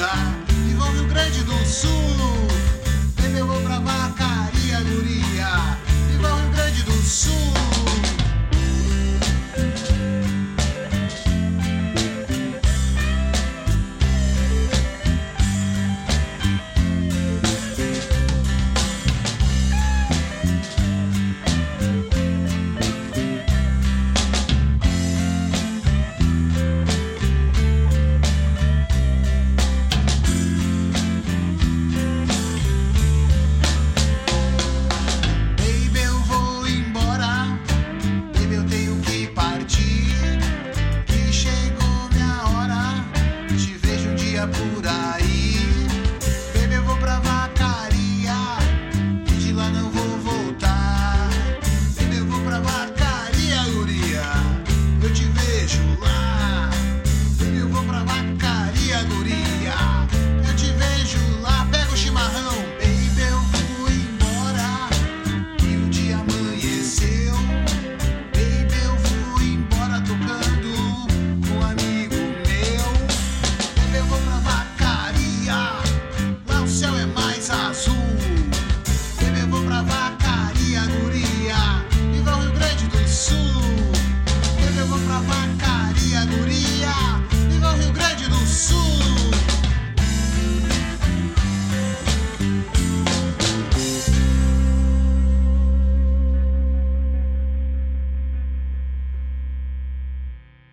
Itatiaia, envolve o Grande do Sul, vem meu pra marca.